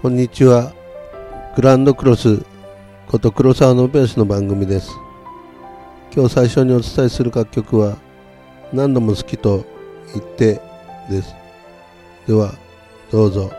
こんにちは。グランドクロスこと黒沢のベースの番組です。今日最初にお伝えする楽曲は何度も好きと言ってです。では、どうぞ。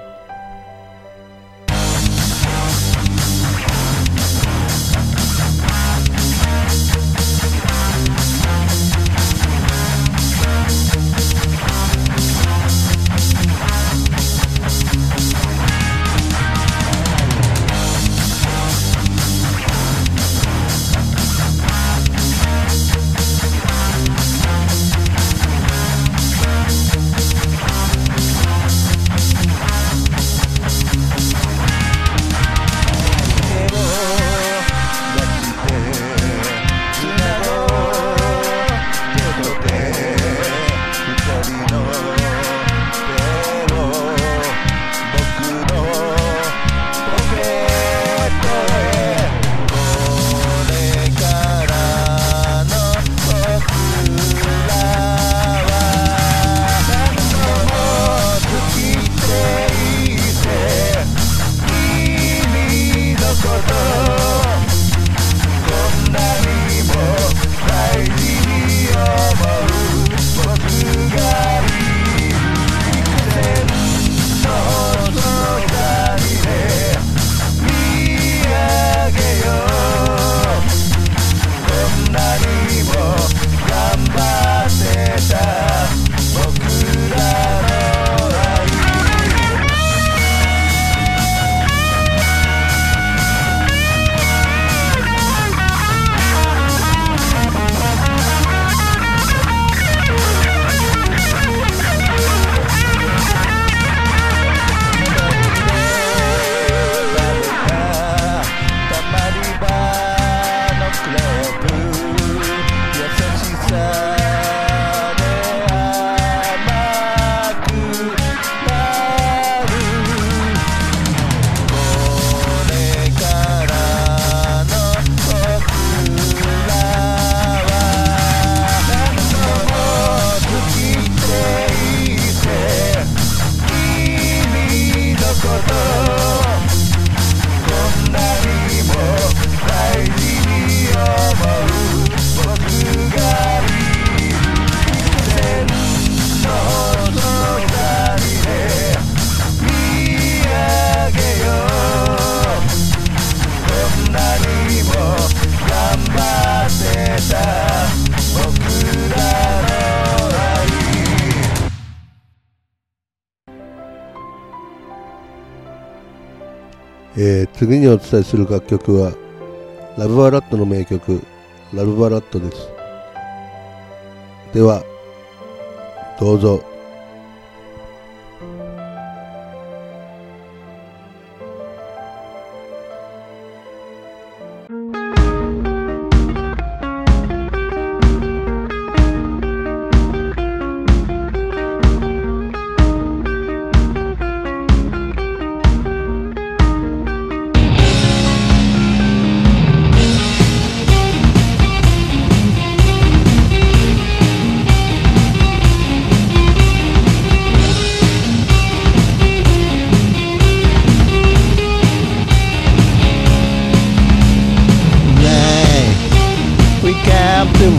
えー、次にお伝えする楽曲はラブバラットの名曲ラブバラットです。ではどうぞ。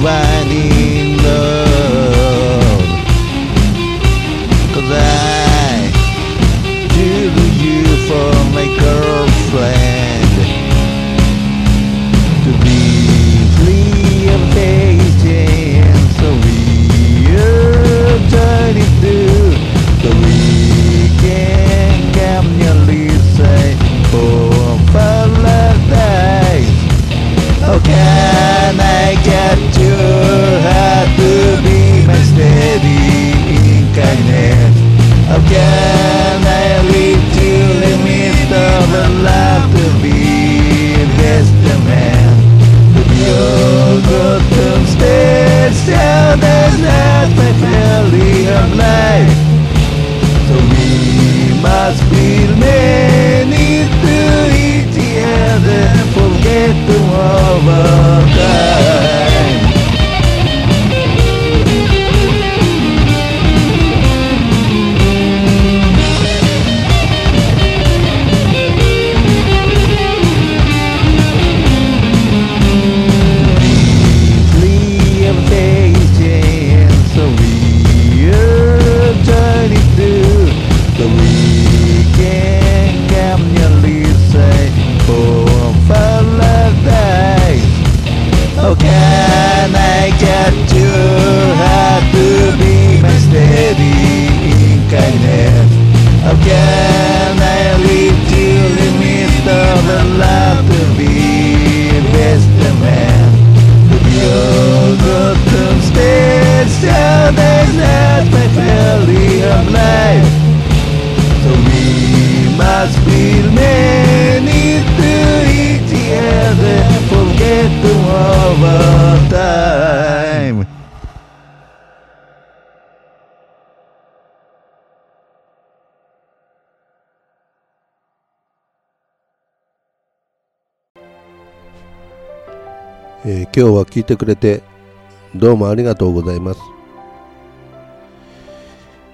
ride. the world painted. How can I lead to the midst of a love to be best man? The beautiful tombstones tell there's not my valley of life. So we must be many to each other, forget the war. えー今日は聞いてくれてどうもありがとうございます、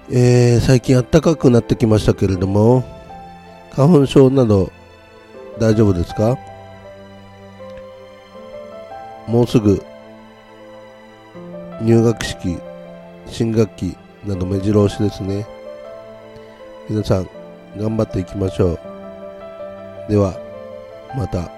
えー最近暖かくなってきましたけれども花粉症など大丈夫ですか？もうすぐ入学式新学期など目白押しですね。皆さん頑張っていきましょう。ではまた。